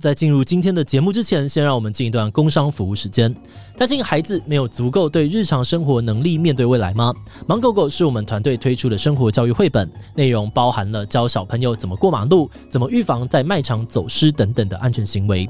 在进入今天的节目之前，先让我们进一段工商服务时间。担心孩子没有足够对日常生活能力面对未来吗？芒狗狗是我们团队推出的生活教育绘本，内容包含了教小朋友怎么过马路、怎么预防在卖场走失等等的安全行为。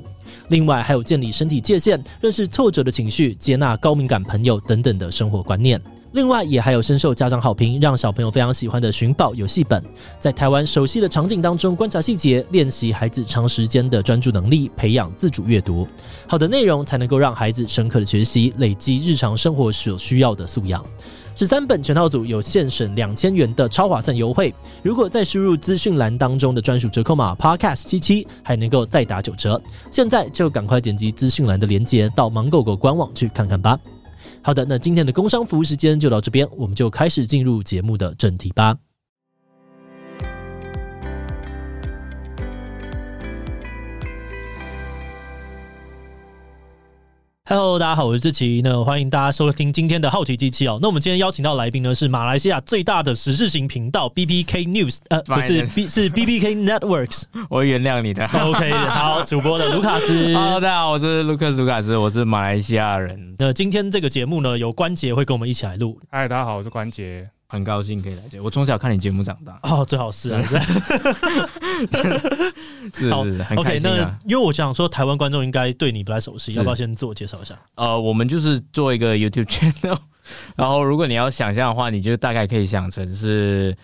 另外，还有建立身体界限、认识挫折的情绪、接纳高敏感朋友等等的生活观念。另外，也还有深受家长好评，让小朋友非常喜欢的寻宝游戏本，在台湾熟悉的场景当中观察细节，练习孩子长时间的专注能力，培养自主阅读。好的内容才能够让孩子深刻的学习，累积日常生活所需要的素养。十三本全套组有现省两千元的超划算优惠，如果再输入资讯栏当中的专属折扣码 Podcast 七七，还能够再打九折。现在就赶快点击资讯栏的链接，到芒狗狗官网去看看吧。好的，那今天的工商服务时间就到这边，我们就开始进入节目的正题吧。Hello，大家好，我是志奇。那欢迎大家收听今天的好奇机器哦。那我们今天邀请到来宾呢是马来西亚最大的时事型频道 BBK News，呃，不是 B 是 BBK Networks。我会原谅你的。OK，好，主播的卢卡斯。Hello，大家好，我是卢克斯卢卡斯，我是马来西亚人。那今天这个节目呢，有关杰会跟我们一起来录。嗨，大家好，我是关杰。很高兴可以来这，我从小看你节目长大哦，最好是啊，是 是，是，是很开心啊。那因为我想说，台湾观众应该对你不太熟悉，要不要先自我介绍一下？呃，我们就是做一个 YouTube channel，然后如果你要想象的话，你就大概可以想成是，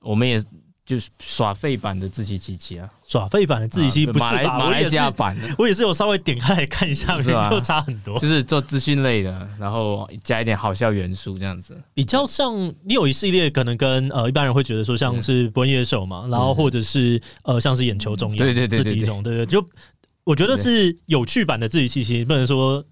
我们也。就是耍废版的自欺欺欺啊，耍废版的志祺七七不是马来马来西亚版的，我也是有稍微点开来看一下，就差很多。就是做资讯类的，然后加一点好笑元素这样子，比较像你有一系列可能跟呃一般人会觉得说像是博恩野手嘛，然后或者是呃像是眼球中央，对对对这几种，对对，就我觉得是有趣版的志祺七七，不能说。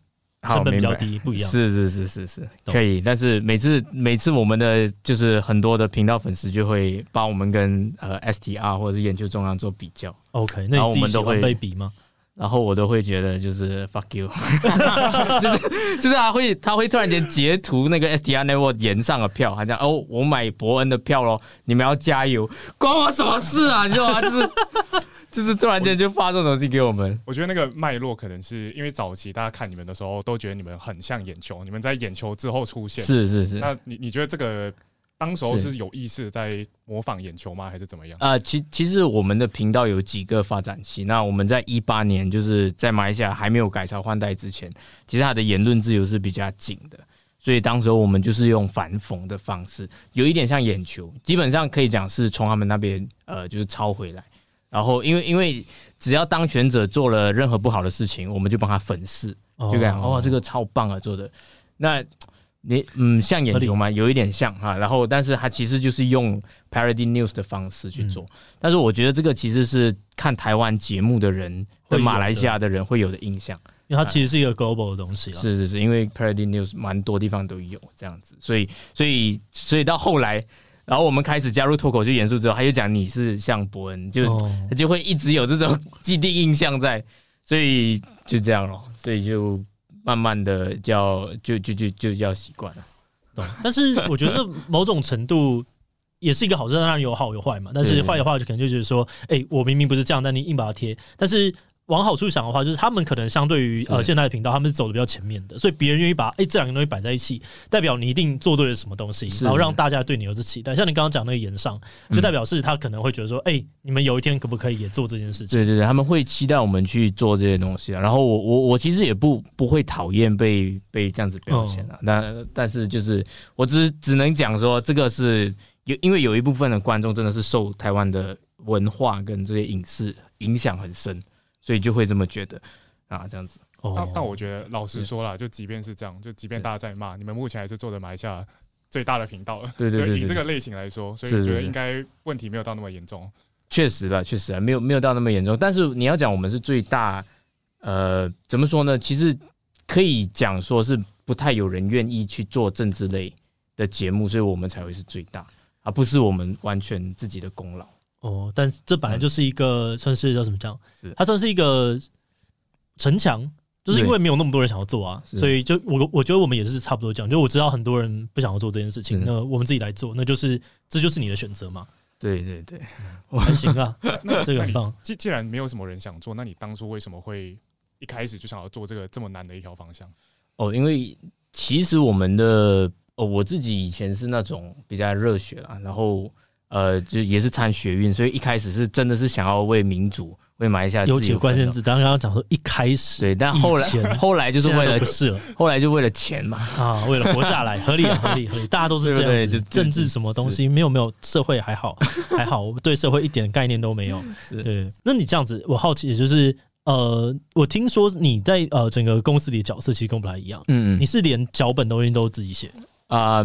成本比较低，不一样。是是是是是，可以。但是每次每次我们的就是很多的频道粉丝就会帮我们跟呃 STR 或者是研究中央做比较。OK，那我们都会被比吗？然后我都会觉得就是 fuck you，就是就是他会他会突然间截图那个 STR Network 延上的票，他讲哦我买伯恩的票喽，你们要加油，关我什么事啊？你知道吗？就是。就是突然间就发这种东西给我们，我觉得那个脉络可能是因为早期大家看你们的时候都觉得你们很像眼球，你们在眼球之后出现，是是是。那你你觉得这个当时候是有意识在模仿眼球吗，还是怎么样？啊、呃，其其实我们的频道有几个发展期。那我们在一八年就是在马来西亚还没有改朝换代之前，其实他的言论自由是比较紧的，所以当时候我们就是用反讽的方式，有一点像眼球，基本上可以讲是从他们那边呃就是抄回来。然后，因为因为只要当权者做了任何不好的事情，我们就帮他粉饰，就这样。哦，这个超棒啊，做的。那你嗯，像眼球吗？有一点像哈。然后，但是他其实就是用 parody news 的方式去做。但是我觉得这个其实是看台湾节目的人和马来西亚的人会有的印象，因为它其实是一个 global 的东西。是是是，因为 parody news 蛮多地方都有这样子，所以所以所以到后来。然后我们开始加入脱口秀严肃之后，他就讲你是像伯恩，就他就会一直有这种既定印象在，所以就这样咯，所以就慢慢的叫就就就就要习惯了，懂？但是我觉得某种程度也是一个好事，当然有好有坏嘛。但是坏的话就可能就觉得说，哎，我明明不是这样，但你硬把它贴，但是。往好处想的话，就是他们可能相对于呃现在的频道，他们是走的比较前面的，所以别人愿意把哎、欸、这两个东西摆在一起，代表你一定做对了什么东西，然后让大家对你有这期待。像你刚刚讲那个演上，就代表是他可能会觉得说，哎、欸，你们有一天可不可以也做这件事情？对对对，他们会期待我们去做这些东西啊。然后我我我其实也不不会讨厌被被这样子表现啊。但、哦、但是就是我只只能讲说，这个是有因为有一部分的观众真的是受台湾的文化跟这些影视影响很深。所以就会这么觉得啊，这样子。但但我觉得，老实说啦，就即便是这样，就即便大家在骂，你们目前还是做的马来西亚最大的频道了。对对对，以这个类型来说，所以我觉得应该问题没有到那么严重。确实了，确实啊，没有没有到那么严重。但是你要讲我们是最大，呃，怎么说呢？其实可以讲说是不太有人愿意去做政治类的节目，所以我们才会是最大，而不是我们完全自己的功劳。哦，但这本来就是一个算是叫什么讲？是它算是一个城墙，就是因为没有那么多人想要做啊，所以就我我觉得我们也是差不多这样。就我知道很多人不想要做这件事情，那我们自己来做，那就是这就是你的选择嘛。对对对，还行啊，那这个很棒。既既然没有什么人想做，那你当初为什么会一开始就想要做这个这么难的一条方向？哦，因为其实我们的哦，我自己以前是那种比较热血啦，然后呃，就也是参学运，所以一开始是真的是想要为民主。会埋下有几个关键字，刚刚讲说一开始对，但后来 后来就是为了不是了，后来就为了钱嘛啊，为了活下来，合理合理合理，大家都是这 样子。政治什么东西没有没有，社会还好还好，我对社会一点概念都没有。对，那你这样子，我好奇，就是呃，我听说你在呃整个公司里的角色其实跟我不太一样，嗯，你是连脚本东西都自己写啊，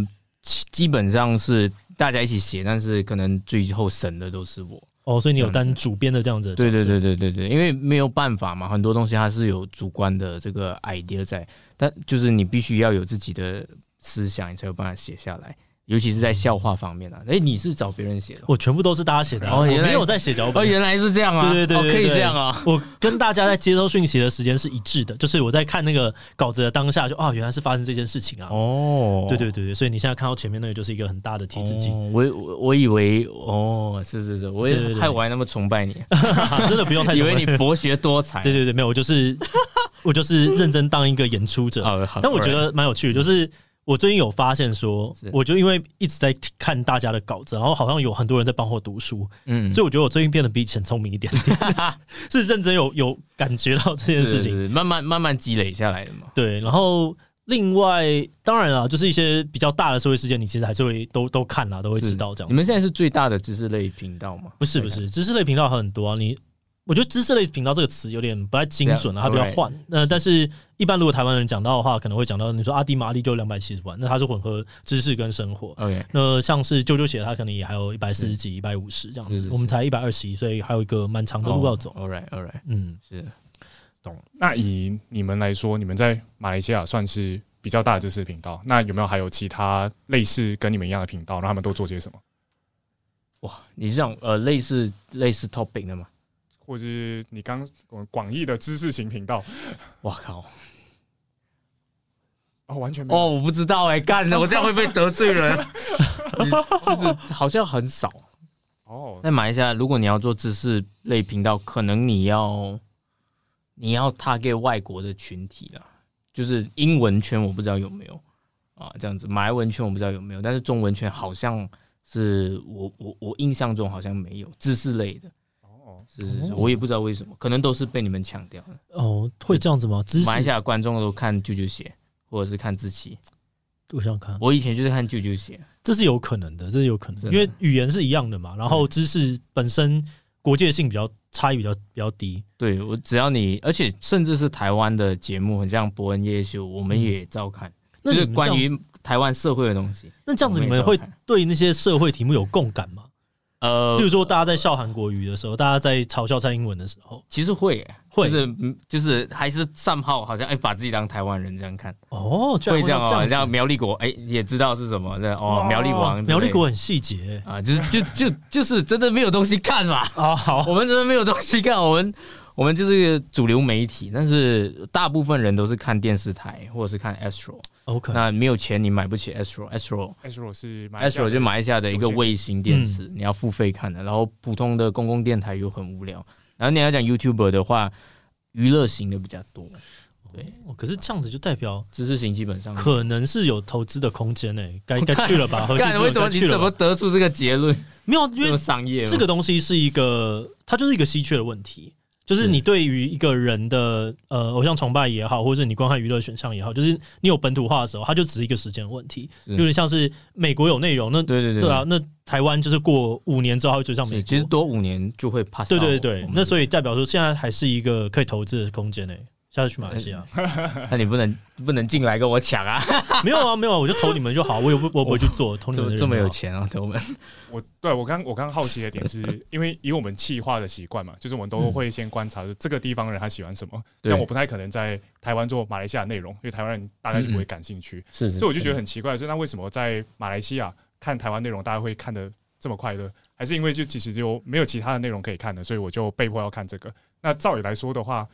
基本上是大家一起写，但是可能最后审的都是我。哦，所以你有当主编的这样子？对对对对对对，因为没有办法嘛，很多东西它是有主观的这个 idea 在，但就是你必须要有自己的思想，你才有办法写下来。尤其是在笑话方面啊，哎，你是找别人写的？我全部都是大家写的，哦我没有在写脚本。哦，原来是这样啊！对对对，可以这样啊！我跟大家在接收讯息的时间是一致的，就是我在看那个稿子的当下，就啊，原来是发生这件事情啊！哦，对对对对，所以你现在看到前面那个就是一个很大的提字机。我我我以为哦，是是是，我也害我还那么崇拜你，真的不用太以为你博学多才。对对对，没有，我就是 我就是认真当一个演出者。但我觉得蛮有趣的，就是。我最近有发现说，我就因为一直在看大家的稿子，然后好像有很多人在帮我读书，嗯，所以我觉得我最近变得比以前聪明一点点，是认真有有感觉到这件事情，慢慢慢慢积累下来的嘛。对，然后另外当然啊，就是一些比较大的社会事件，你其实还是会都都看啦，都会知道这样。你们现在是最大的知识类频道吗？不是不是，知识类频道很多啊，你。我觉得知识类频道这个词有点不太精准啊，它比较换。那但是，一般如果台湾人讲到的话，可能会讲到你说阿迪玛丽就两百七十万，那它是混合知识跟生活。OK，那像是啾啾写，它可能也还有一百四十几、一百五十这样子。我们才一百二十一，所以还有一个蛮长的路要走。All right, all right，嗯，是懂。那以你们来说，你们在马来西亚算是比较大的知识频道，那有没有还有其他类似跟你们一样的频道，让他们都做些什么？哇，你是这样呃，类似类似 topic 的吗？或者是你刚广义的知识型频道，哇靠！哦，完全没有哦，我不知道哎、欸，干了，我这样会不会得罪人？就是好像很少哦。在马来西亚，如果你要做知识类频道，可能你要你要 target 外国的群体了，就是英文圈我不知道有没有啊，这样子，马来文圈我不知道有没有，但是中文圈好像是我我我印象中好像没有知识类的。是是是，我也不知道为什么，可能都是被你们抢掉了。哦，会这样子吗？马来西亚观众都看舅舅写，或者是看志祺。我想看，我以前就是看舅舅写，这是有可能的，这是有可能的，因为语言是一样的嘛。然后知识本身国界性比较差异比较比较低。对，我只要你，而且甚至是台湾的节目，很像伯恩夜秀，我们也照看，嗯、就是关于台湾社会的东西。那这样子，你们会对那些社会题目有共感吗？呃，比如说大家在笑韩国瑜的时候，大家在嘲笑蔡英文的时候，其实会会。是就是还是善炮，好像哎，把自己当台湾人这样看。哦，会这样哦，像苗栗国哎，也知道是什么的哦，苗栗王，苗栗国很细节。啊，就是就就 就是真的没有东西看嘛。啊，好，我们真的没有东西看，我们我们就是主流媒体，但是大部分人都是看电视台或者是看 Astro。OK，那没有钱你买不起 Astro，Astro，Astro 是 Astro 就马来西亚的一个卫星电视，嗯、你要付费看的。然后普通的公共电台又很无聊。然后你要讲 YouTuber 的话，娱乐型的比较多。对、哦，可是这样子就代表知识型基本上可能是有投资的空间诶，该 该去了吧？干为什么你怎么得出这个结论？没有，因为商业这个东西是一个，它就是一个稀缺的问题。就是你对于一个人的呃偶像崇拜也好，或者是你观看娱乐选项也好，就是你有本土化的时候，它就只是一个时间问题。有点像是美国有内容，那对对对，对啊，那台湾就是过五年之后会追上美国，其实多五年就会 pass。对对对，那所以代表说现在还是一个可以投资的空间诶。下次去马来西亚，那你不能不能进来跟我抢啊？没有啊，没有啊，我就投你们就好，我也不我不会去做，投你们这么有钱啊，投我们。我对我刚我刚好奇的点是，因为以我们企划的习惯嘛，就是我们都会先观察这个地方人他喜欢什么。像我不太可能在台湾做马来西亚内容，因为台湾人大概就不会感兴趣。是，所以我就觉得很奇怪的是，那为什么在马来西亚看台湾内容，大家会看的这么快乐？还是因为就其实就没有其他的内容可以看的，所以我就被迫要看这个。那照理来说的话。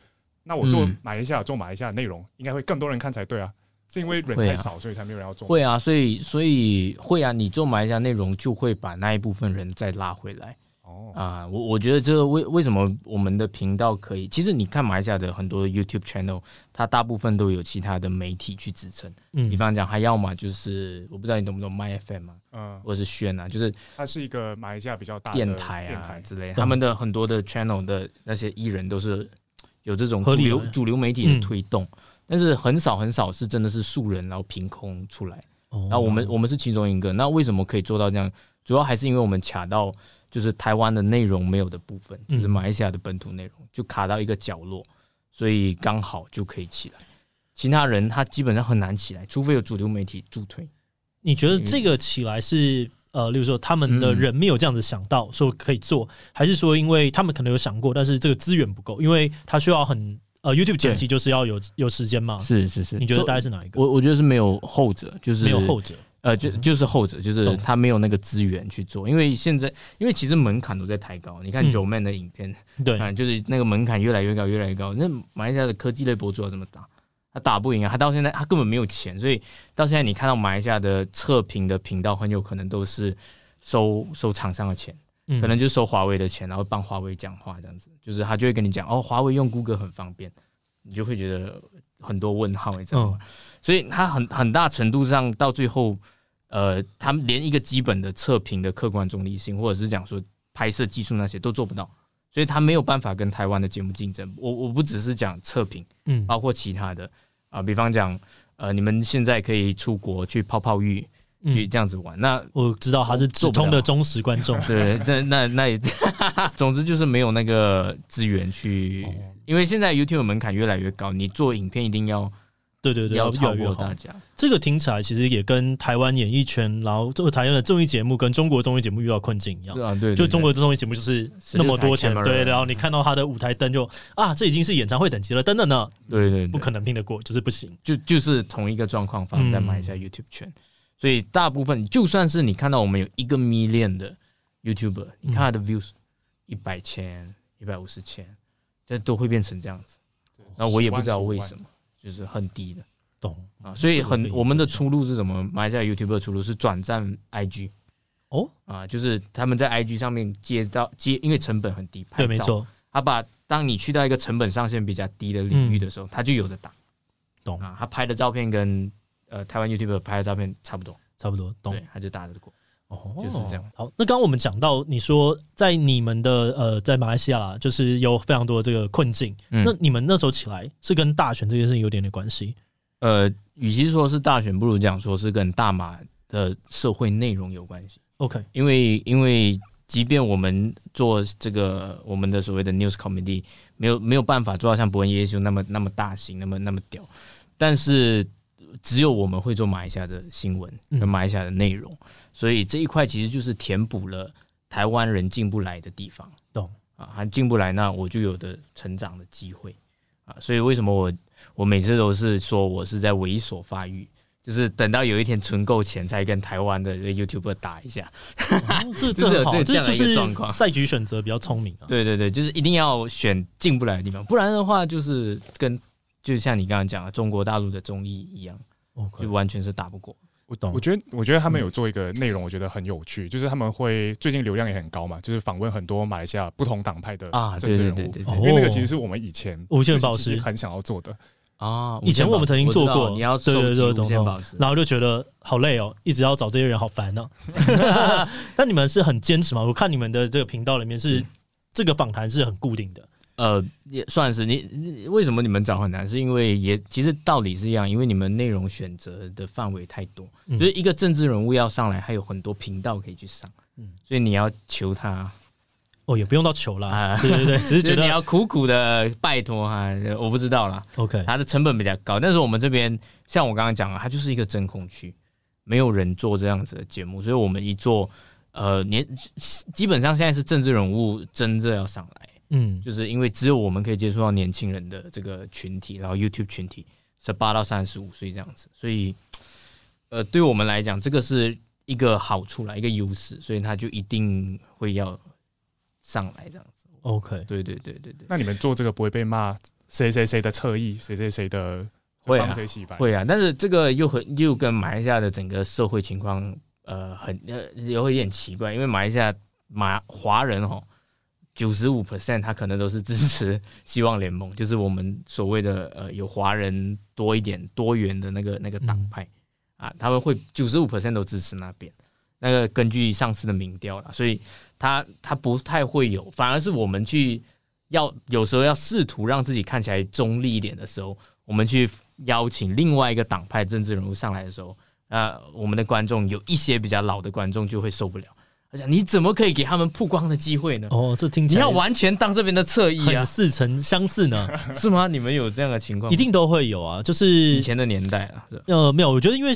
那我做马来西亚做马来西亚的内容，应该会更多人看才对啊。是因为人太少，所以才没有人要做。会啊，所以所以会啊，你做马来西亚内容就会把那一部分人再拉回来。哦啊，我我觉得这个为为什么我们的频道可以？其实你看马来西亚的很多 YouTube channel，它大部分都有其他的媒体去支撑。嗯，比方讲，还要么就是我不知道你懂不懂 My FM 啊，嗯，或者是轩啊，就是它是一个马来西亚比较大的电台啊之类，他们的很多的 channel 的那些艺人都是有这种主流主流媒体的推动。但是很少很少是真的是素人，然后凭空出来。然后我们我们是其中一个。那为什么可以做到这样？主要还是因为我们卡到就是台湾的内容没有的部分，就是马来西亚的本土内容就卡到一个角落，所以刚好就可以起来。其他人他基本上很难起来，除非有主流媒体助推。你觉得这个起来是呃，例如说他们的人没有这样子想到说可以做，还是说因为他们可能有想过，但是这个资源不够，因为他需要很。呃，YouTube 前期就是要有有时间嘛？是是是，你觉得大概是哪一个？我我觉得是没有后者，就是没有后者。呃，就就是后者，就是他没有那个资源去做。因为现在，因为其实门槛都在抬高。你看 Joeman 的影片，对，就是那个门槛越来越高，越来越高。那马来西亚的科技类博主要怎么打？他打不赢啊！他到现在他根本没有钱，所以到现在你看到马来西亚的测评的频道，很有可能都是收收厂商的钱。可能就收华为的钱，然后帮华为讲话这样子，就是他就会跟你讲哦，华为用 Google 很方便，你就会觉得很多问号，你知道吗？所以他很很大程度上到最后，呃，他们连一个基本的测评的客观中立性，或者是讲说拍摄技术那些都做不到，所以他没有办法跟台湾的节目竞争。我我不只是讲测评，嗯，包括其他的啊，比方讲，呃，你们现在可以出国去泡泡浴。去这样子玩，那我知道他是直通的忠实观众。对，那那那也，总之就是没有那个资源去，因为现在 YouTube 门槛越来越高，你做影片一定要，对对对，要超过大家。这个听起来其实也跟台湾演艺圈，然后这个台湾的综艺节目跟中国综艺节目遇到困境一样。对啊，对，就中国的综艺节目就是那么多钱，对，然后你看到他的舞台灯就啊，这已经是演唱会等级了，等等呢，对对，不可能拼得过，就是不行。就就是同一个状况发生在马来西亚 YouTube 圈。所以大部分，就算是你看到我们有一个 million 的 YouTuber，你看他的 views 一百千、一百五十千，这都会变成这样子。那我也不知道为什么，就是很低的，懂。啊？所以很我们的出路是什么？马来西亚 YouTuber 的出路是转战 IG 哦？啊，就是他们在 IG 上面接到接，因为成本很低，拍照，对，没错。他把当你去到一个成本上限比较低的领域的时候，他就有的打，懂。啊？他拍的照片跟呃，台湾 YouTuber 拍的照片差不多，差不多，懂，他就打得过，哦，就是这样。好，那刚刚我们讲到，你说在你们的呃，在马来西亚啦，就是有非常多的这个困境。嗯、那你们那时候起来是跟大选这件事情有点点关系？呃，与其说是大选，不如讲说是跟大马的社会内容有关系。OK，因为因为即便我们做这个我们的所谓的 News Committee，没有没有办法做到像伯恩耶稣那么那么大型，那么那么屌，但是。只有我们会做马来西亚的新闻跟马来西亚的内容，嗯、所以这一块其实就是填补了台湾人进不来的地方。懂啊，还进不来，那我就有的成长的机会啊。所以为什么我我每次都是说我是在猥琐发育，就是等到有一天存够钱，才跟台湾的 YouTuber 打一下。哦、这这 好，这这就是赛局选择比较聪明啊。对对对，就是一定要选进不来的地方，不然的话就是跟。就像你刚刚讲的，中国大陆的综艺一样，Okay. 就完全是打不过。我懂。我觉得，我觉得他们有做一个内容，我觉得很有趣，嗯、就是他们会最近流量也很高嘛，就是访问很多马来西亚不同党派的政治人物，因为那个其实是我们以前无限宝石很想要做的啊。以前我们曾经做过，你要对对对，无限宝石，然后就觉得好累哦，一直要找这些人，好烦呢、啊。但你们是很坚持嘛？我看你们的这个频道里面是，是这个访谈是很固定的。呃，也算是你，你为什么你们找很难？是因为也其实道理是一样，因为你们内容选择的范围太多，嗯、就是一个政治人物要上来，还有很多频道可以去上，嗯，所以你要求他，哦，也不用到求啦，啊、对对对，只是觉得你要苦苦的拜托哈，我不知道啦，OK，它的成本比较高，但是我们这边像我刚刚讲了，它就是一个真空区，没有人做这样子的节目，所以我们一做，呃，年基本上现在是政治人物真正要上来。嗯，就是因为只有我们可以接触到年轻人的这个群体，然后 YouTube 群体十八到三十五岁这样子，所以，呃，对我们来讲，这个是一个好处啦，一个优势，所以他就一定会要上来这样子。OK，对对对对对。那你们做这个不会被骂谁谁谁的侧翼，谁谁谁的会帮谁洗白？会啊，但是这个又很又跟马来西亚的整个社会情况呃很呃有一点奇怪，因为马来西亚马华人哦。九十五 percent，他可能都是支持希望联盟，就是我们所谓的呃有华人多一点多元的那个那个党派啊，他们会九十五 percent 都支持那边。那个根据上次的民调啦，所以他他不太会有，反而是我们去要有时候要试图让自己看起来中立一点的时候，我们去邀请另外一个党派政治人物上来的时候，那我们的观众有一些比较老的观众就会受不了。你怎么可以给他们曝光的机会呢？哦，这听起来你要完全当这边的侧翼啊，似曾相似呢，是吗？你们有这样的情况？一定都会有啊，就是以前的年代啊，呃，没有，我觉得因为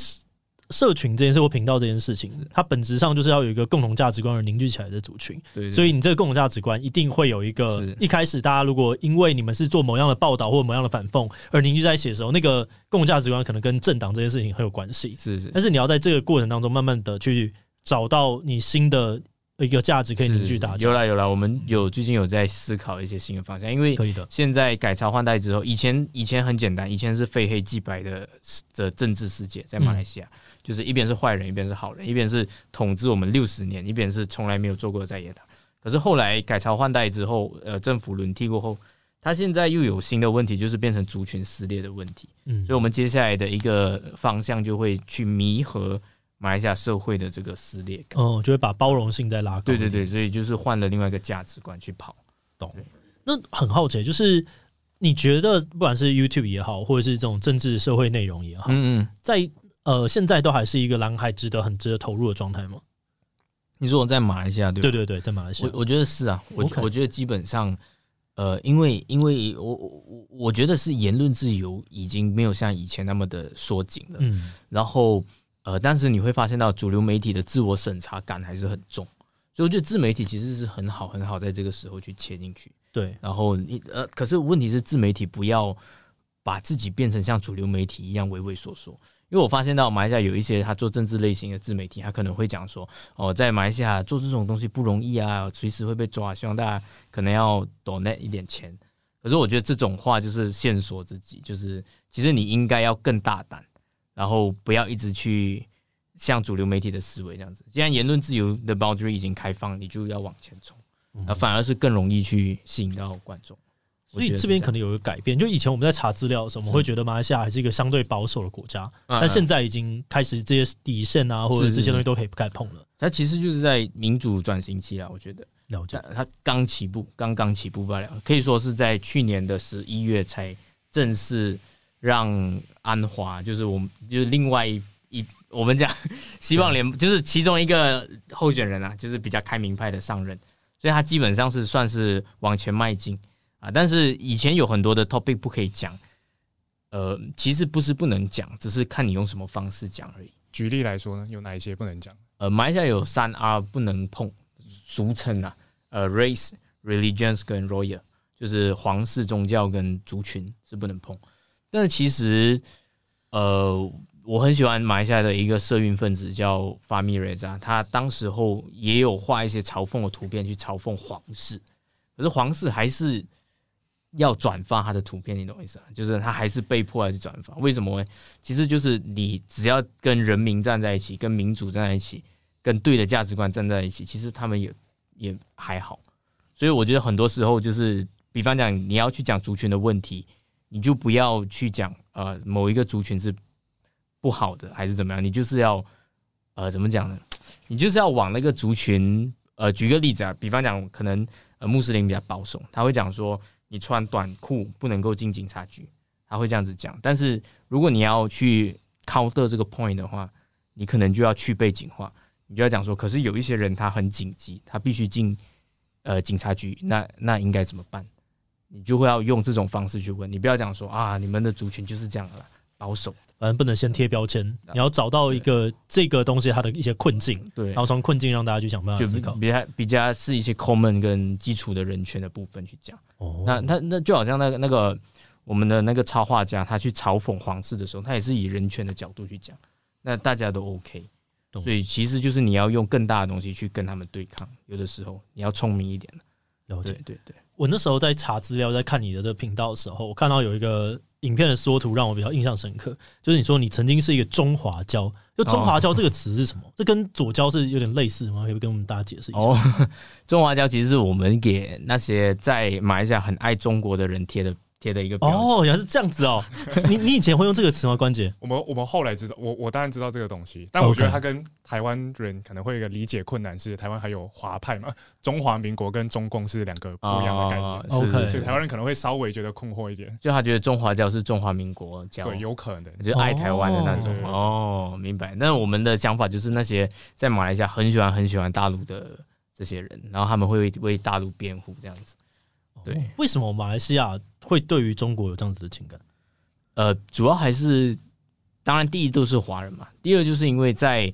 社群这件事或频道这件事情，它本质上就是要有一个共同价值观而凝聚起来的族群，所以你这个共同价值观一定会有一个一开始大家如果因为你们是做某样的报道或某样的反讽而凝聚在一起的时候，那个共同价值观可能跟政党这件事情很有关系，是是，但是你要在这个过程当中慢慢的去找到你新的。一个价值可以凝聚大家。有啦有啦，我们有最近有在思考一些新的方向，因为可以的现在改朝换代之后，以前以前很简单，以前是非黑即白的的政治世界，在马来西亚，就是一边是坏人，一边是好人，一边是统治我们六十年，一边是从来没有做过在野党。可是后来改朝换代之后，呃，政府轮替过后，他现在又有新的问题，就是变成族群撕裂的问题。嗯，所以我们接下来的一个方向就会去弥合。马来西亚社会的这个撕裂感，哦，就会把包容性再拉高。对对对，所以就是换了另外一个价值观去跑，懂？那很好奇，就是你觉得不管是 YouTube 也好，或者是这种政治社会内容也好，嗯嗯，在呃现在都还是一个蓝海值得很值得投入的状态吗？你说我在马来西亚对？对对对，在马来西亚，我我觉得是啊，我.我觉得基本上，呃，因为因为我我我觉得是言论自由已经没有像以前那么的缩紧了，嗯，然后。呃，但是你会发现到主流媒体的自我审查感还是很重，所以我觉得自媒体其实是很好很好，在这个时候去切进去。对，然后你呃，可是问题是自媒体不要把自己变成像主流媒体一样畏畏缩缩，因为我发现到马来西亚有一些他做政治类型的自媒体，他可能会讲说，哦，在马来西亚做这种东西不容易啊，随时会被抓，希望大家可能要 donate 一点钱。可是我觉得这种话就是限缩自己，就是其实你应该要更大胆。然后不要一直去像主流媒体的思维这样子。既然言论自由的 boundary 已经开放，你就要往前冲，那反而是更容易去吸引到观众。所以这边可能有一个改变，就以前我们在查资料的时候，我们会觉得马来西亚还是一个相对保守的国家，但现在已经开始这些底线啊，或者这些东西都可以不敢碰了。它其实就是在民主转型期啊，我觉得了解。它刚起步，刚刚起步罢了，可以说是在去年的十一月才正式。让安华就是我们就是另外一一我们讲 希望联就是其中一个候选人啊，就是比较开明派的上任，所以他基本上是算是往前迈进啊。但是以前有很多的 topic 不可以讲，呃，其实不是不能讲，只是看你用什么方式讲而已。举例来说呢，有哪一些不能讲？呃，马来西亚有三 R 不能碰，俗称啊，呃，race、religions 跟 royal，就是皇室、宗教跟族群是不能碰。但其实，呃，我很喜欢马来西亚的一个社运分子叫法米瑞扎，他当时候也有画一些嘲讽的图片去嘲讽皇室，可是皇室还是要转发他的图片，你懂我意思啊？就是他还是被迫要去转发，为什么呢？其实就是你只要跟人民站在一起，跟民主站在一起，跟对的价值观站在一起，其实他们也也还好。所以我觉得很多时候就是，比方讲你要去讲族群的问题。你就不要去讲呃某一个族群是不好的还是怎么样，你就是要呃怎么讲呢？你就是要往那个族群呃举个例子啊，比方讲可能呃穆斯林比较保守，他会讲说你穿短裤不能够进警察局，他会这样子讲。但是如果你要去 counter 这个 point 的话，你可能就要去背景化，你就要讲说，可是有一些人他很紧急，他必须进呃警察局，那那应该怎么办？你就会要用这种方式去问，你不要讲说啊，你们的族群就是这样的保守，反正不能先贴标签，你要找到一个这个东西它的一些困境，对，然后从困境让大家去想办法思考，比较比较是一些 common 跟基础的人权的部分去讲。哦，那他那就好像那个那个我们的那个插画家，他去嘲讽皇室的时候，他也是以人权的角度去讲，那大家都 OK，所以其实就是你要用更大的东西去跟他们对抗，有的时候你要聪明一点了解，对对对。我那时候在查资料，在看你的这个频道的时候，我看到有一个影片的缩图让我比较印象深刻，就是你说你曾经是一个中华胶，就中华胶这个词是什么？这跟左胶是有点类似吗？可以跟我们大家解释一下。哦，中华胶其实是我们给那些在马来西亚很爱中国的人贴的。贴的一个标哦，原来是这样子哦。你你以前会用这个词吗？关姐，我们我们后来知道，我我当然知道这个东西，但我觉得他跟台湾人可能会有一个理解困难，是台湾还有华派嘛，中华民国跟中共是两个不一样的概念。OK，所以台湾人可能会稍微觉得困惑一点，就他觉得中华教是中华民国教，对，有可能就是爱台湾的那种。哦，明白。那我们的想法就是那些在马来西亚很喜欢很喜欢大陆的这些人，然后他们会为为大陆辩护这样子。对，为什么马来西亚会对于中国有这样子的情感？呃，主要还是，当然第一都是华人嘛，第二就是因为在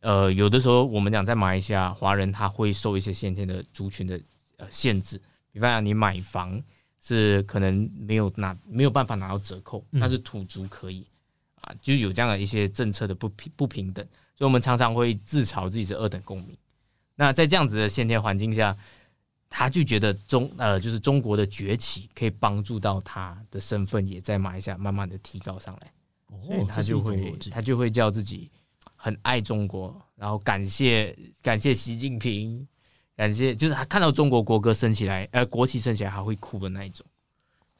呃有的时候我们讲在马来西亚华人他会受一些先天的族群的呃限制，比方讲你买房是可能没有拿没有办法拿到折扣，但是土族可以啊，就有这样的一些政策的不平不平等，所以我们常常会自嘲自己是二等公民。那在这样子的先天环境下。他就觉得中呃，就是中国的崛起可以帮助到他的身份，也在马来西亚慢慢的提高上来，所以他就会他就会叫自己很爱中国，然后感谢感谢习近平，感谢就是他看到中国国歌升起来，呃，国旗升起来还会哭的那一种，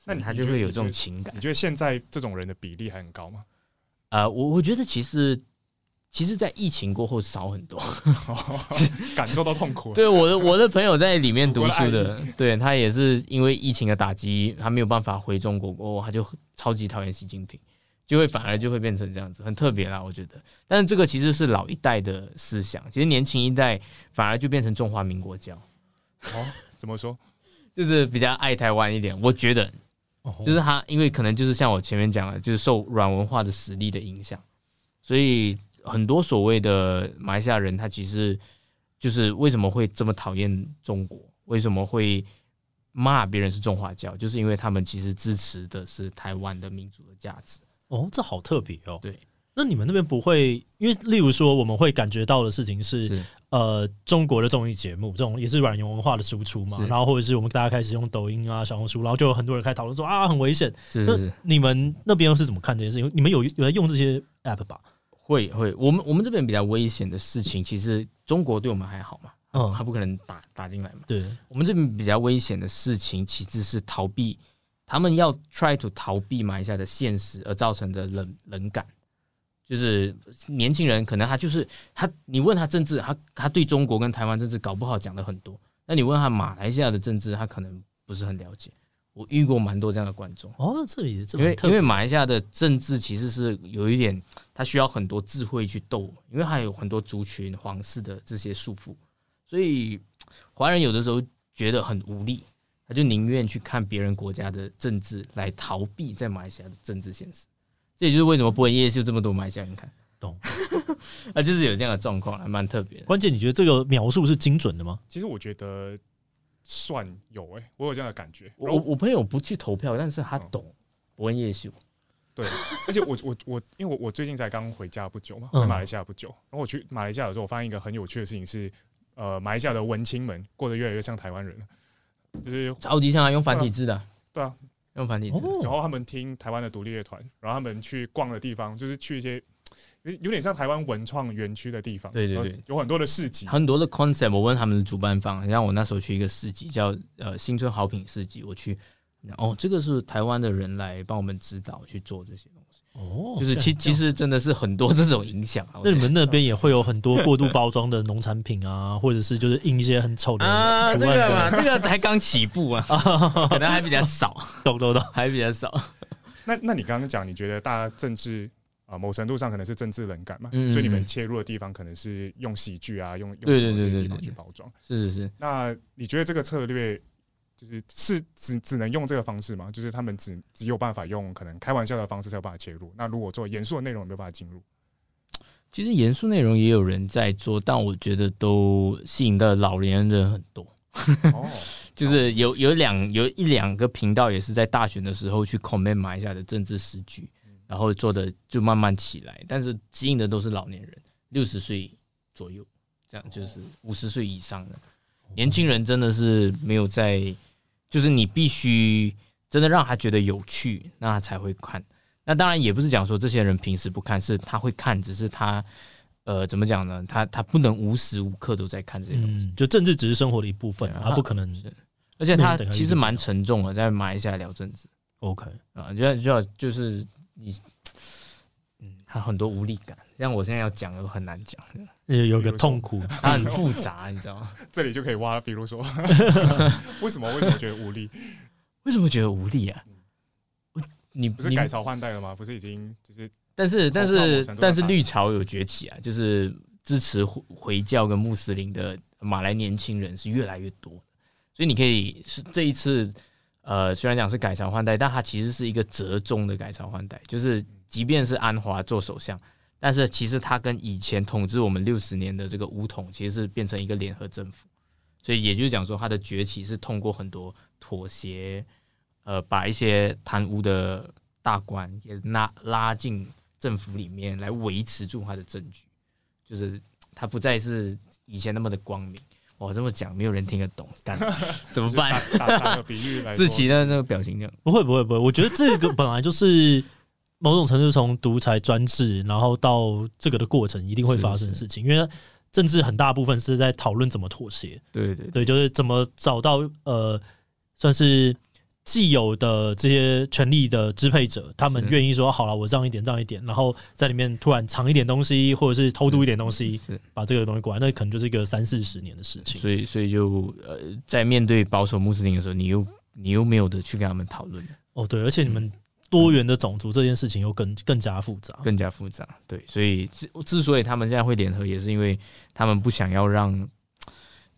那他就会有这种情感。你觉得现在这种人的比例还很高吗？呃，我我觉得其实。其实，在疫情过后少很多，感受到痛苦。对我的我的朋友在里面读书的，对他也是因为疫情的打击，他没有办法回中国过后，他就超级讨厌习近平，就会反而就会变成这样子，很特别啦，我觉得。但是这个其实是老一代的思想，其实年轻一代反而就变成中华民国教。哦，怎么说？就是比较爱台湾一点，我觉得，就是他因为可能就是像我前面讲的，就是受软文化的实力的影响，所以。很多所谓的马来西亚人，他其实就是为什么会这么讨厌中国？为什么会骂别人是中华教？就是因为他们其实支持的是台湾的民主的价值。哦，这好特别哦。对，那你们那边不会？因为例如说，我们会感觉到的事情是，是呃，中国的综艺节目这种也是软文化的输出嘛。然后或者是我们大家开始用抖音啊、小红书，然后就有很多人开始讨论说啊，很危险。是，是，是，那你们那边又是怎么看这件事情？你们有有在用这些 app 吧？会会，我们我们这边比较危险的事情，其实中国对我们还好嘛，嗯，他不可能打打进来嘛。对，我们这边比较危险的事情，其实是逃避，他们要 try to 逃避马来西亚的现实而造成的冷冷感，就是年轻人可能他就是他，你问他政治，他他对中国跟台湾政治搞不好讲的很多，那你问他马来西亚的政治，他可能不是很了解。我遇过蛮多这样的观众哦，这里这因为因为马来西亚的政治其实是有一点，它需要很多智慧去斗，因为还有很多族群皇室的这些束缚，所以华人有的时候觉得很无力，他就宁愿去看别人国家的政治来逃避在马来西亚的政治现实。这也就是为什么博恩夜秀这么多马来西亚人看，懂？啊，就是有这样的状况，还蛮特别的。关键你觉得这个描述是精准的吗？其实我觉得。算有哎、欸，我有这样的感觉。我我朋友不去投票，但是他懂博恩夜秀。对，而且我我我，因为我我最近才刚回家不久嘛，回马来西亚不久。然后我去马来西亚的时候，我发现一个很有趣的事情是，呃，马来西亚的文青们过得越来越像台湾人了，就是超级像啊，用繁体字的。对啊，用繁体字。然后他们听台湾的独立乐团，然后他们去逛的地方就是去一些。有点像台湾文创园区的地方，对对对，有很多的市集，很多的 concept。我问他们的主办方，像我那时候去一个市集，叫呃新春好品市集，我去，哦，这个是台湾的人来帮我们指导去做这些东西，哦，就是其其实真的是很多这种影响。那你们那边也会有很多过度包装的农产品啊，或者是就是印一些很丑的啊，这个嘛，这个才刚起步啊，可能还比较少，懂懂懂，还比较少。那那你刚刚讲，你觉得大家政治？啊，某程度上可能是政治冷感嘛，所以你们切入的地方可能是用喜剧啊，用用什么这些地方去包装。是是是。那你觉得这个策略就是是只只能用这个方式吗？就是他们只只有办法用可能开玩笑的方式才有办法切入。那如果做严肃的内容，没有办法进入。其实严肃内容也有人在做，但我觉得都吸引的老年人很多。哦，就是有有两有一两个频道也是在大选的时候去 comment 马来西亚的政治时局。然后做的就慢慢起来，但是吸引的都是老年人，六十岁左右，这样就是五十岁以上的年轻人真的是没有在，就是你必须真的让他觉得有趣，那他才会看。那当然也不是讲说这些人平时不看，是他会看，只是他呃怎么讲呢？他他不能无时无刻都在看这些东西。嗯，就政治只是生活的一部分，他不可能是。而且他其实蛮沉重的，在马来西亚聊政治。OK 啊，就要就要就是你，嗯，他很多无力感，像我现在要讲都很难讲，有有个痛苦，它很复杂，你知道吗？这里就可以挖，比如说，为什么为什么觉得无力？为什么觉得无力啊？你不是改朝换代了吗？不是已经就是？但是但是但是绿潮有崛起啊，就是支持回教跟穆斯林的马来年轻人是越来越多，所以你可以是这一次。呃，虽然讲是改朝换代，但它其实是一个折中的改朝换代。就是即便是安华做首相，但是其实他跟以前统治我们六十年的这个巫统，其实是变成一个联合政府。所以也就是讲说，他的崛起是通过很多妥协，呃，把一些贪污的大官也拉拉进政府里面，来维持住他的政局。就是他不再是以前那么的光明。我这么讲，没有人听得懂，干 怎么办？打打个比喻来，志祺的那个表情这样，不会不会不会，我觉得这个本来就是某种程度从独裁专制，然后到这个的过程，一定会发生的事情。因为政治很大部分是在讨论怎么妥协，对对对，对，就是怎么找到呃，算是。既有的这些权力的支配者，他们愿意说好了，我让一点，让一点，然后在里面突然藏一点东西，或者是偷渡一点东西，把这个东西过来，那可能就是一个三四十年的事情。所以，所以就呃，在面对保守穆斯林的时候，你又你又没有的去跟他们讨论。哦，对，而且你们多元的种族这件事情又更更加复杂，更加复杂。对，所以之之所以他们现在会联合，也是因为他们不想要让。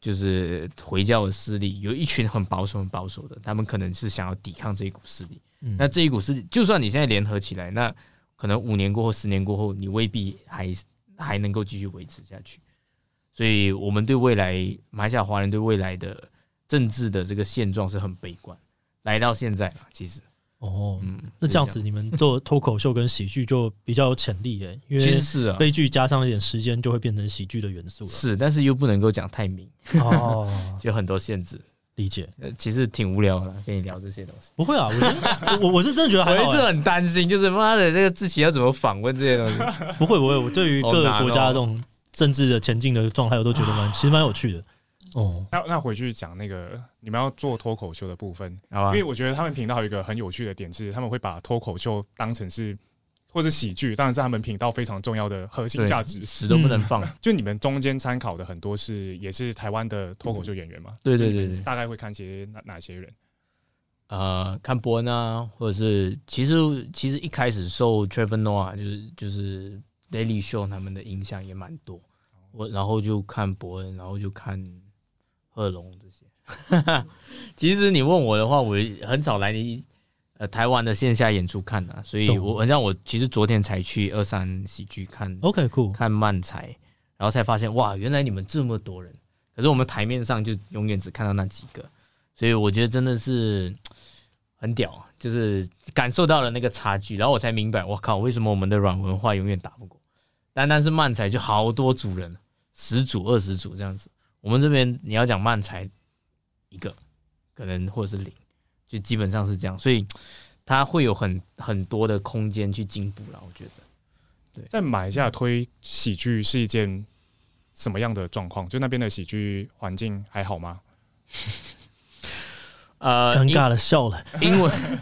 就是回教的势力有一群很保守、很保守的，他们可能是想要抵抗这一股势力。嗯、那这一股势力，就算你现在联合起来，那可能五年过后、十年过后，你未必还还能够继续维持下去。所以，我们对未来马来西亚华人对未来的政治的这个现状是很悲观。来到现在，其实。哦，嗯，那这样子你们做脱口秀跟喜剧就比较有潜力诶，因为其实是啊，悲剧加上一点时间就会变成喜剧的元素了。是，但是又不能够讲太明哦，就很多限制。理解，其实挺无聊的，跟你聊这些东西。不会啊，我觉得我我是真的觉得还好，我一直很担心，就是妈的这个志奇要怎么访问这些东西。不会不会，我对于各个国家这种政治的前进的状态，我都觉得蛮其实蛮有趣的。哦，那那回去讲那个你们要做脱口秀的部分？因为我觉得他们频道有一个很有趣的点是，他们会把脱口秀当成是或者喜剧，当然是他们频道非常重要的核心价值，死都不能放。就你们中间参考的很多是也是台湾的脱口秀演员嘛？对对对对，大概会看些哪哪些人？呃，看伯恩啊，或者是其实其实一开始受 Trevor Noah 就是就是 Daily Show 他们的影响也蛮多，我然后就看伯恩，然后就看。贺龙这些，其实你问我的话，我很少来你呃台湾的线下演出看啊，所以我好像我其实昨天才去二三喜剧看，OK cool，看漫才，然后才发现哇，原来你们这么多人，可是我们台面上就永远只看到那几个，所以我觉得真的是很屌，就是感受到了那个差距，然后我才明白，我靠，为什么我们的软文化永远打不过，单单是漫才就好多组人，十组二十组这样子。我们这边你要讲慢才一个，可能或者是零，就基本上是这样，所以它会有很很多的空间去进步了。我觉得，对，在马来西亚推喜剧是一件什么样的状况？就那边的喜剧环境还好吗？呃，尴尬的笑了，英文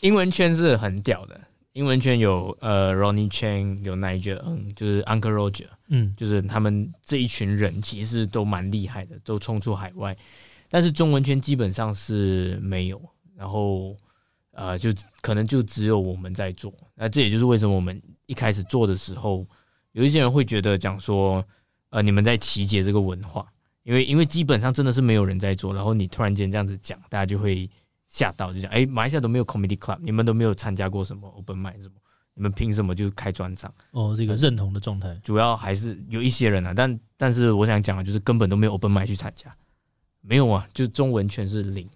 英文圈是很屌的。英文圈有呃，Ronnie Chang，有 Nigel，嗯，就是 Uncle Roger，嗯，就是他们这一群人其实都蛮厉害的，都冲出海外。但是中文圈基本上是没有，然后呃，就可能就只有我们在做。那这也就是为什么我们一开始做的时候，有一些人会觉得讲说，呃，你们在集结这个文化，因为因为基本上真的是没有人在做，然后你突然间这样子讲，大家就会。吓到就讲，哎、欸，马来西亚都没有 comedy club，你们都没有参加过什么 open mic 什么，你们凭什么就开专场？哦，这个认同的状态，主要还是有一些人啊，但但是我想讲的就是根本都没有 open mic 去参加，没有啊，就中文全是零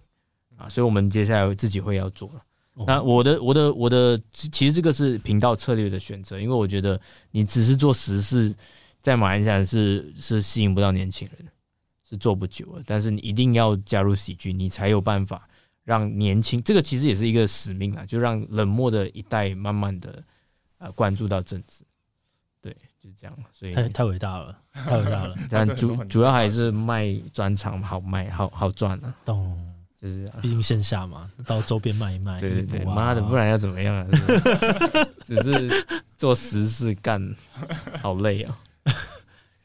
啊，所以我们接下来自己会要做了。哦、那我的我的我的，其实这个是频道策略的选择，因为我觉得你只是做实事，在马来西亚是是吸引不到年轻人，是做不久的，但是你一定要加入喜剧，你才有办法。让年轻这个其实也是一个使命啊，就让冷漠的一代慢慢的呃关注到政治，对，就是这样。所以太太伟大了，太伟大了。但主主要还是卖专场好卖，好好赚啊。懂，就是毕竟线下嘛，到周边卖一卖。对对对，妈的，不然要怎么样啊？只是做实事干，好累啊。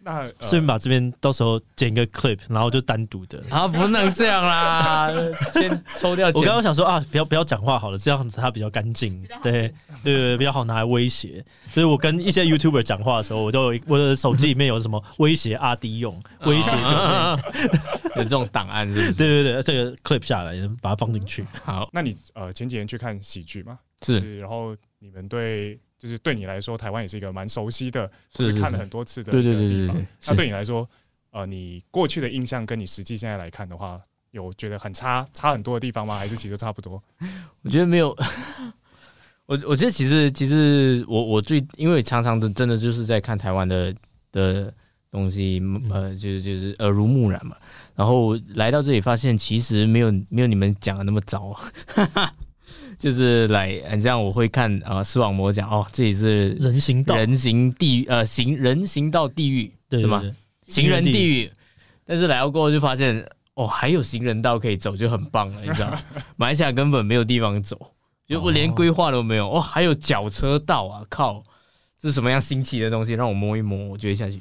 那顺便把这边到时候剪一个 clip，然后就单独的啊，不能这样啦，先抽掉。我刚刚想说啊，不要不要讲话好了，这样子它比较干净，对对对，比较好拿来威胁。所以我跟一些 YouTuber 讲话的时候，我都有我的手机里面有什么威胁阿迪用，威胁就有这种档案，是不是？对对对，这个 clip 下来，把它放进去。好，那你呃前几天去看喜剧嘛？是，然后你们对。就是对你来说，台湾也是一个蛮熟悉的，是，看了很多次的地方。对对对对对。那对你来说，呃，你过去的印象跟你实际现在来看的话，有觉得很差差很多的地方吗？还是其实差不多？我觉得没有。我我觉得其实其实我我最因为常常的真的就是在看台湾的的东西，呃，就是就是耳濡目染嘛。然后来到这里发现，其实没有没有你们讲的那么糟。就是来，很像我会看啊，视网膜讲哦，这里是人行道，人行地呃行人行道地狱，对，吗？行人地狱。但是来到过后就发现哦，还有行人道可以走，就很棒了，你知道吗？马来西亚根本没有地方走，就我连规划都没有哦，还有脚车道啊！靠，这是什么样新奇的东西？让我摸一摸，我觉得下去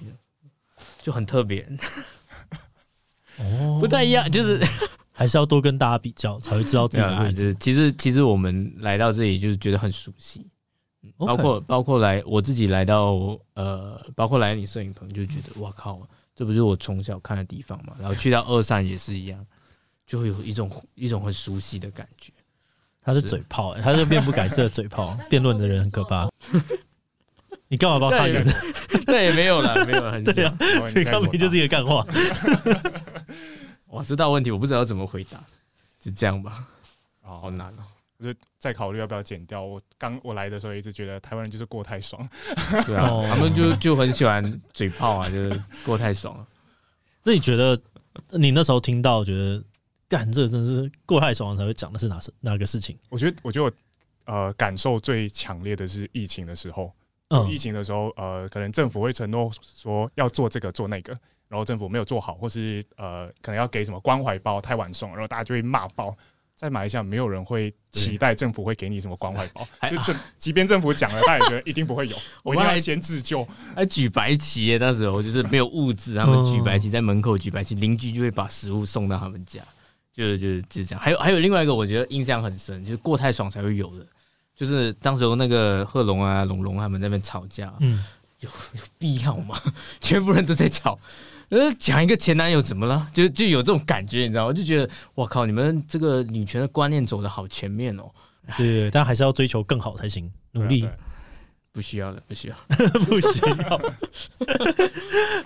就很特别，哦，不太一样，就是。还是要多跟大家比较，才会知道自己的位置。其实，其实我们来到这里就是觉得很熟悉，包括包括来我自己来到呃，包括来你摄影棚就觉得哇靠，这不是我从小看的地方嘛？然后去到二三也是一样，就会有一种一种很熟悉的感觉。他是嘴炮，他是面不改色的嘴炮，辩论的人很可怕。你干嘛帮他演？那也没有了，没有很这样，你根本就是一个干话。哇，这道问题我不知道怎么回答，就这样吧。哦，好难哦，我就再考虑要不要剪掉。我刚我来的时候一直觉得台湾人就是过太爽，对啊，他们就就很喜欢嘴炮啊，就是过太爽了。那你觉得你那时候听到觉得干这真的是过太爽了才会讲的是哪是哪个事情？我觉得我觉得我呃感受最强烈的是疫情的时候，嗯，疫情的时候呃，可能政府会承诺说要做这个做那个。然后政府没有做好，或是呃，可能要给什么关怀包太晚送，然后大家就会骂爆。在马来西亚，没有人会期待政府会给你什么关怀包，就政，即便政府讲了，大家也觉得一定不会有。我应该先自救，还举白旗耶，那时候就是没有物资，他们举白旗在门口举白旗，邻居就会把食物送到他们家，就就就这样。还有还有另外一个，我觉得印象很深，就是过太爽才会有的，就是当时候那个贺龙啊、龙龙他们在那边吵架，嗯，有有必要吗？全部人都在吵。呃，讲一个前男友怎么了？就就有这种感觉，你知道吗？就觉得我靠，你们这个女权的观念走的好前面哦。对，对，对，但还是要追求更好才行，努力。对啊，对，不需要了，不需要，不需要。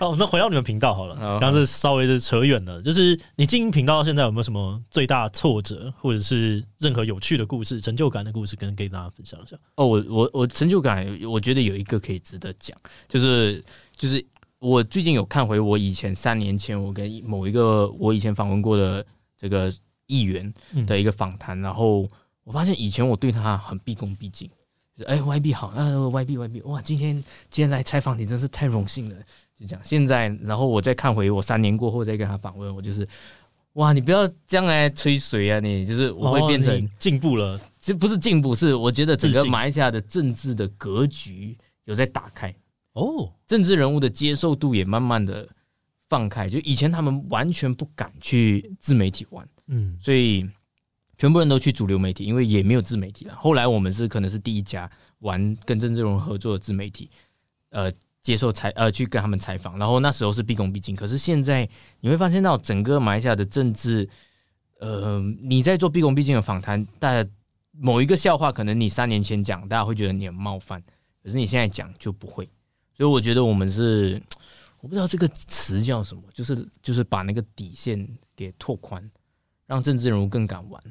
好，那回到你们频道好了。刚刚是稍微的扯远了，就是你经营频道到现在有没有什么最大挫折，或者是任何有趣的故事、成就感的故事，跟给大家分享一下？哦，我我我成就感，我觉得有一个可以值得讲，就是就是。我最近有看回我以前三年前我跟某一个我以前访问过的这个议员的一个访谈，然后我发现以前我对他很毕恭毕敬，就是哎 YB 好啊 YB YB 哇今天今天来采访你真是太荣幸了，就这样。现在然后我再看回我三年过后再跟他访问，我就是哇你不要这样来吹水啊你，就是我会变成进步了，其 实不是进步，是我觉得整个马来西亚的政治的格局有在打开。哦，政治人物的接受度也慢慢的放开，就以前他们完全不敢去自媒体玩，嗯，所以全部人都去主流媒体，因为也没有自媒体了。后来我们是可能是第一家玩跟政治人物合作的自媒体，呃，接受采呃去跟他们采访，然后那时候是毕恭毕敬。可是现在你会发现到整个马来西亚的政治，呃，你在做毕恭毕敬的访谈，大家某一个笑话，可能你三年前讲，大家会觉得你很冒犯，可是你现在讲就不会。所以我觉得我们是，我不知道这个词叫什么，就是就是把那个底线给拓宽，让政治人物更敢玩，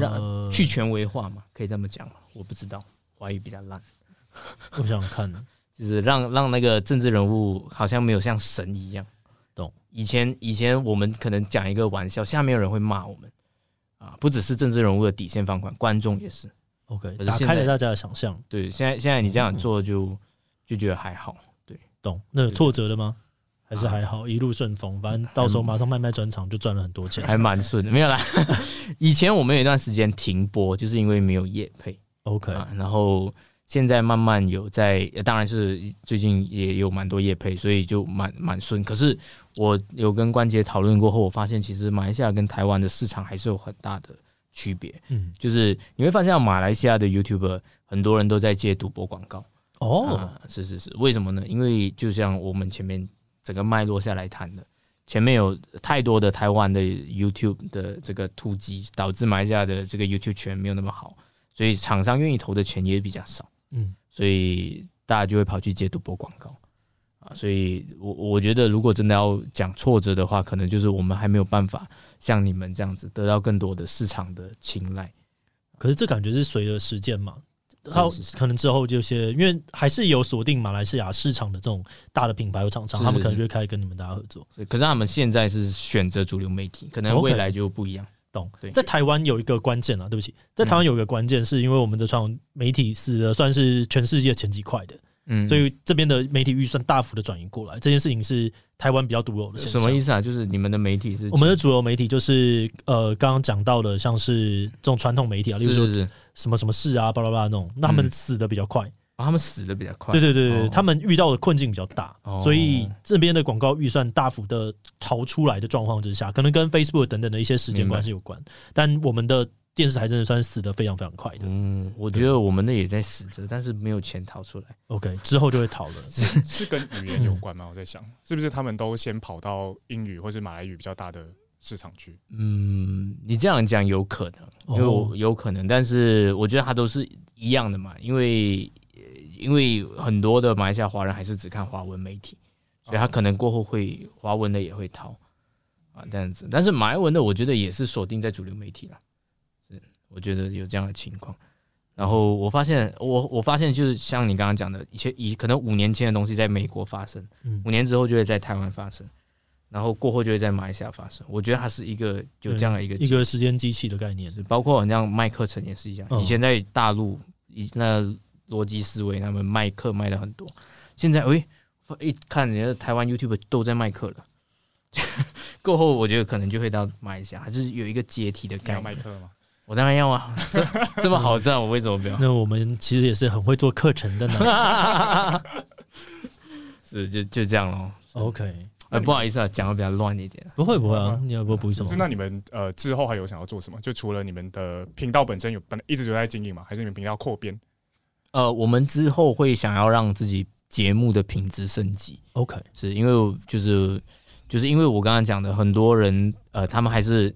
让去权威化嘛，可以这么讲吗？我不知道，华语比较烂。我想想看呢，就是让让那个政治人物好像没有像神一样，懂？以前以前我们可能讲一个玩笑，下面有人会骂我们啊，不只是政治人物的底线放宽，观众也是。OK，打开了大家的想象。对，现在现在你这样做就、嗯、就觉得还好。对，懂。那有挫折的吗？还是还好，一路顺风，反正到时候马上卖卖专场就赚了很多钱，还蛮顺的。没有啦，以前我们有一段时间停播，就是因为没有业配。OK，、啊、然后现在慢慢有在，当然是最近也有蛮多业配，所以就蛮蛮顺。可是我有跟关杰讨论过后，我发现其实马来西亚跟台湾的市场还是有很大的区别。嗯，就是你会发现马来西亚的 YouTuber 很多人都在接赌博广告。哦、啊，是是是，为什么呢？因为就像我们前面。整个脉络下来谈的，前面有太多的台湾的 YouTube 的这个突击，导致马来西亚的这个 YouTube 圈没有那么好，所以厂商愿意投的钱也比较少，嗯，所以大家就会跑去接赌博广告啊，所以我我觉得如果真的要讲挫折的话，可能就是我们还没有办法像你们这样子得到更多的市场的青睐，可是这感觉是随着时间嘛。他可能之后就些，因为还是有锁定马来西亚市场的这种大的品牌和厂商，他们可能就会开始跟你们大家合作。可是他们现在是选择主流媒体，可能未来就不一样。懂？对，在台湾有一个关键啊，对不起，在台湾有一个关键，是因为我们的传统媒体死的算是全世界前几块的。嗯，所以这边的媒体预算大幅的转移过来，这件事情是台湾比较独有的。什么意思啊？就是你们的媒体是？我们的主流媒体就是呃，刚刚讲到的，像是这种传统媒体啊，例如说什么什么事啊，巴拉巴拉那种，那他们死的比较快，他们死的比较快。对对对对，他们遇到的困境比较大，所以这边的广告预算大幅的逃出来的状况之下，可能跟 Facebook 等等的一些时间关系有关，但我们的。电视台真的算是死的非常非常快的。嗯，我觉得我们的也在死着，但是没有钱逃出来。OK，之后就会逃了。是 是跟语言有关吗？我在想，是不是他们都先跑到英语或是马来语比较大的市场去？嗯，你这样讲有可能，因为有可能，但是我觉得它都是一样的嘛，因为因为很多的马来西亚华人还是只看华文媒体，所以他可能过后会华文的也会逃啊这样子。但是马来文的，我觉得也是锁定在主流媒体了。我觉得有这样的情况，然后我发现，我我发现就是像你刚刚讲的，以前以可能五年前的东西在美国发生，五年之后就会在台湾发生，然后过后就会在马来西亚发生。我觉得它是一个有这样的一个一个时间机器的概念，包括好像卖课程也是一样。以前在大陆，以那逻辑思维，他们卖课卖的很多，现在喂，一看人家台湾 YouTube 都在卖课了，过后我觉得可能就会到马来西亚，还是有一个阶梯的概念。卖课吗？我当然要啊，这 这么好赚，我为什么不要？那我们其实也是很会做课程的呢。是，就就这样咯。OK，呃，不好意思啊，讲的比较乱一点。不会不会啊，你要不补什么？是那你们呃之后还有想要做什么？就除了你们的频道本身有本来一直就在经营嘛，还是你们频道扩编？呃，我们之后会想要让自己节目的品质升级。OK，是因为就是就是因为我刚刚讲的，很多人呃，他们还是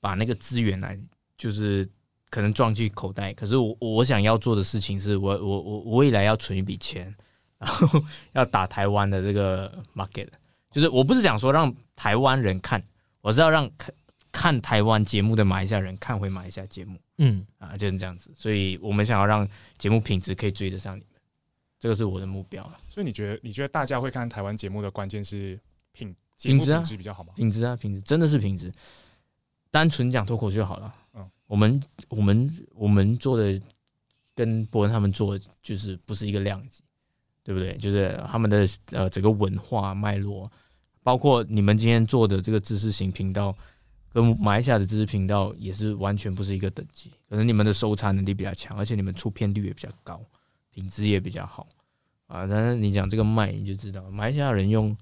把那个资源来。就是可能撞进口袋，可是我我想要做的事情是我我我我未来要存一笔钱，然后 要打台湾的这个 market，就是我不是想说让台湾人看，我是要让看看台湾节目的马来西亚人看回马来西亚节目，嗯啊就是这样子，所以我们想要让节目品质可以追得上你们，这个是我的目标。所以你觉得你觉得大家会看台湾节目的关键是品品质啊，品质比较好吗？品质啊，品质真的是品质。单纯讲脱口秀好了。嗯，我们我们我们做的跟博恩他们做的就是不是一个量级，对不对？就是他们的呃整个文化脉络，包括你们今天做的这个知识型频道，跟马来西亚的知识频道也是完全不是一个等级。可能你们的收查能力比较强，而且你们出片率也比较高，品质也比较好啊。但是你讲这个卖，你就知道马来西亚人用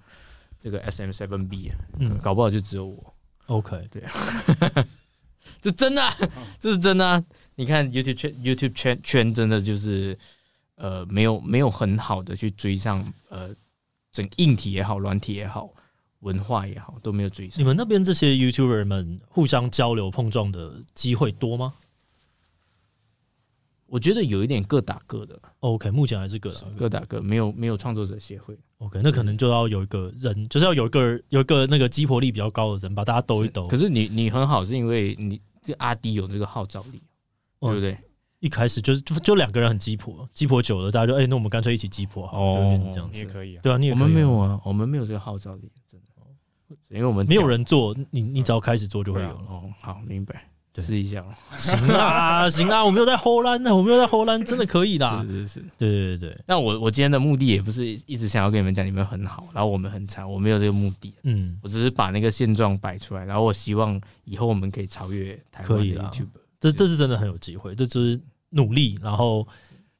这个 SM7B，嗯，搞不好就只有我。OK，对啊，这真的、啊，这是真的、啊。你看 YouTube 圈，YouTube 圈圈真的就是，呃，没有没有很好的去追上，呃，整硬体也好，软体也好，文化也好，都没有追上。你们那边这些 YouTuber 们互相交流碰撞的机会多吗？我觉得有一点各打各的。OK，目前还是各打各打各，没有没有创作者协会。OK，那可能就要有一个人，就是要有一个有一个那个激活力比较高的人，把大家兜一兜。可是你你很好，是因为你这阿迪有这个号召力，对不对？一开始就是就就两个人很鸡婆，鸡婆久了，大家就哎，那我们干脆一起鸡婆好，就变成这样子。你也可以啊，对啊，你我们没有啊，我们没有这个号召力，真的，因为我们没有人做，你你只要开始做就会有了。哦，好，明白。试一下。行啊，行啊，我没有在荷兰呢，我没有在荷兰，真的可以的。是是是，对对对。那我我今天的目的也不是一直想要跟你们讲你们很好，然后我们很差，我没有这个目的。嗯，我只是把那个现状摆出来，然后我希望以后我们可以超越台湾。这这是真的很有机会，这只努力，然后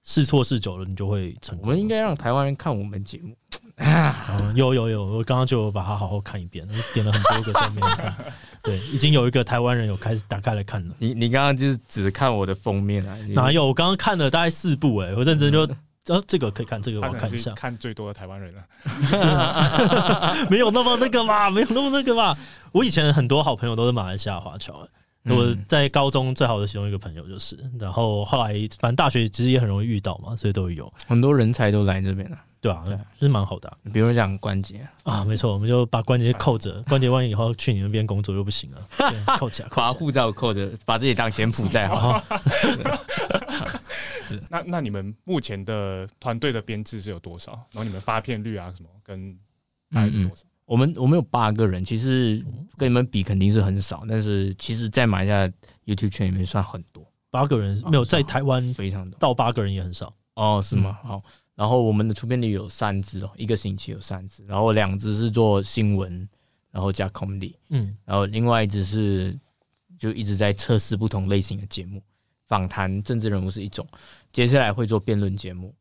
试错试久了，你就会成功。我们应该让台湾人看我们节目。啊，有有有，我刚刚就把它好好看一遍，点了很多个在那边看。对，已经有一个台湾人有开始打开来看了。你你刚刚就是只看我的封面啊？哪有？我刚刚看了大概四部，哎，我认真就，呃，这个可以看，这个我看一下。看最多的台湾人了，没有那么那个吧？没有那么那个吧？我以前很多好朋友都是马来西亚华侨，我在高中最好的其中一个朋友就是，然后后来反正大学其实也很容易遇到嘛，所以都有很多人才都来这边了。对啊，是蛮好的。比如讲关节啊，没错，我们就把关节扣着，关节万一以后去你那边工作又不行 了，扣起来，把护照扣着，把自己当柬埔寨好。是，那那你们目前的团队的编制是有多少？然后你们发片率啊什么跟大概是多少？我们我们有八个人，其实跟你们比肯定是很少，但是其实，在马来西亚 YouTube 圈里面算很多。八个人没有在台湾非常多，到八个人也很少哦，是吗？好。然后我们的出片率有三支哦，一个星期有三支，然后两支是做新闻，然后加 comedy，嗯，然后另外一支是就一直在测试不同类型的节目，访谈政治人物是一种，接下来会做辩论节目，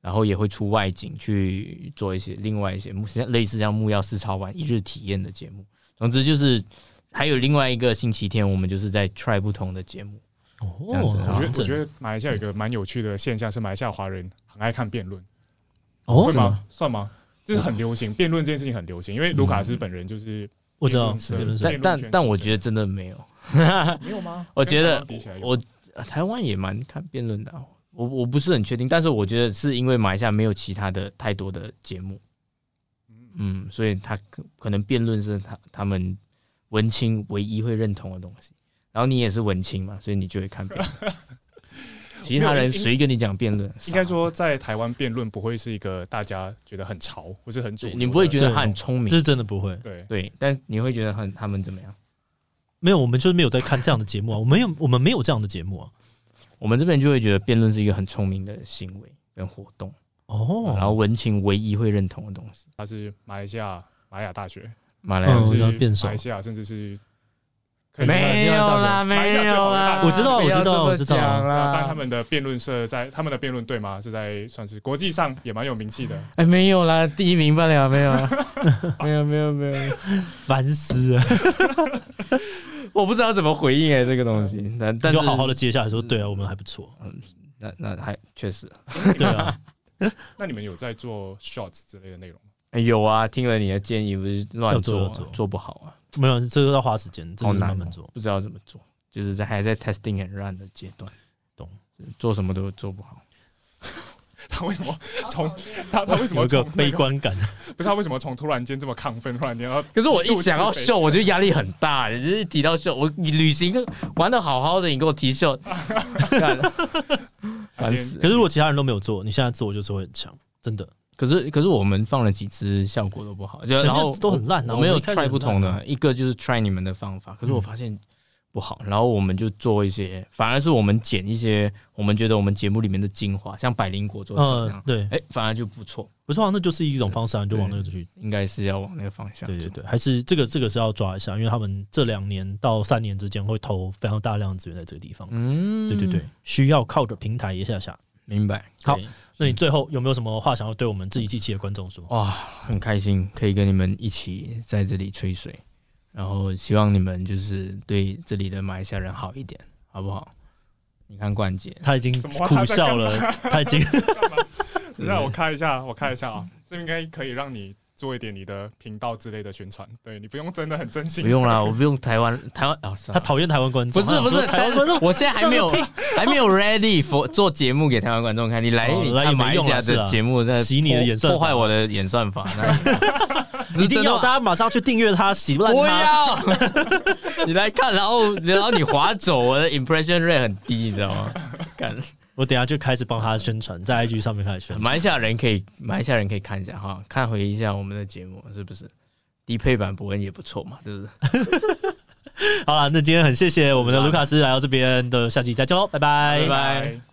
然后也会出外景去做一些另外一些类似像木曜四超玩一日体验的节目，总之就是还有另外一个星期天，我们就是在 try 不同的节目。哦，我觉得我觉得马来西亚有一个蛮有趣的现象是马来西亚华人。很爱看辩论，哦，会吗？算吗？就是很流行，辩论这件事情很流行，因为卢卡斯本人就是我知道，但但但我觉得真的没有，没有吗？我觉得我台湾也蛮看辩论的，我我不是很确定，但是我觉得是因为马来西亚没有其他的太多的节目，嗯，所以他可能辩论是他他们文青唯一会认同的东西，然后你也是文青嘛，所以你就会看辩论。其他人谁跟你讲辩论？应该说，在台湾辩论不会是一个大家觉得很潮或是很主流，你不会觉得他很聪明，这是真的不会。对对，但你会觉得很他们怎么样？没有，我们就是没有在看这样的节目啊，我们没有，我们没有这样的节目啊。我们这边就会觉得辩论是一个很聪明的行为跟活动哦，然后文青唯一会认同的东西，他是马来西亚马来亚大学，马来亚是马来西亚，甚至是。没有啦，没有啦，我知道，我知道，我知道。但他们的辩论社在他们的辩论队嘛，是在算是国际上也蛮有名气的。哎，没有啦，第一名不了，没有，没有，没有，没有，烦死了。我不知道怎么回应哎，这个东西。但但就好好的接下来说，对啊，我们还不错。嗯，那那还确实。对啊。那你们有在做 shorts 之类的内容吗？有啊，听了你的建议，不是乱做，做不好啊。没有，这个要花时间，这是慢慢做，不知道怎么做，就是在还在 testing and run 的阶段，懂？做什么都做不好。他为什么从他他为什么 有个悲观感？不知道为什么从突然间这么亢奋，突然间要……可是我一想要秀，我就压力很大。就是提到秀，我旅行玩的好好的，你给我提秀，烦死！可是如果其他人都没有做，你现在做就是会很强，真的。可是可是我们放了几支效果都不好，就然后都很烂。我没有 try 不同的，一个就是 try 你们的方法，可是我发现不好，然后我们就做一些，反而是我们剪一些我们觉得我们节目里面的精华，像百灵果做的这样，对，哎，反而就不错，不错，那就是一种方式，你就往那个去，应该是要往那个方向。对对对，还是这个这个是要抓一下，因为他们这两年到三年之间会投非常大量的资源在这个地方，嗯，对对对，需要靠着平台一下下，明白，好。那你最后有没有什么话想要对我们自己机器的观众说？哇，很开心可以跟你们一起在这里吹水，然后希望你们就是对这里的马来西亚人好一点，好不好？你看冠杰他已经苦笑了，他，他已经。让我看一下，我看一下啊，这应该可以让你。做一点你的频道之类的宣传，对，你不用真的很真心。不用啦，我不用台湾台湾啊，他讨厌台湾观众。不是不是台湾观众，我现在还没有 还没有 ready for 做节目给台湾观众看。你来你来马来西亚的节目，在洗你的演算，破坏我的演算法。一定要大家马上去订阅他，洗烂他。不要，你来看，然后然后你划走，我的 impression rate 很低，你知道吗？干。我等下就开始帮他宣传，在 IG 上面开始宣传。马来西亚人可以，马来西亚人可以看一下哈，看回一下我们的节目是不是低配版博恩也不错嘛，对不对？好了，那今天很谢谢我们的卢卡斯来到这边的，下期再见喽，拜拜，拜拜。